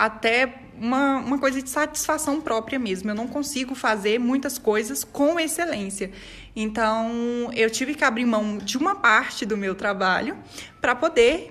até uma, uma coisa de satisfação própria mesmo. Eu não consigo fazer muitas coisas com excelência. Então, eu tive que abrir mão de uma parte do meu trabalho para poder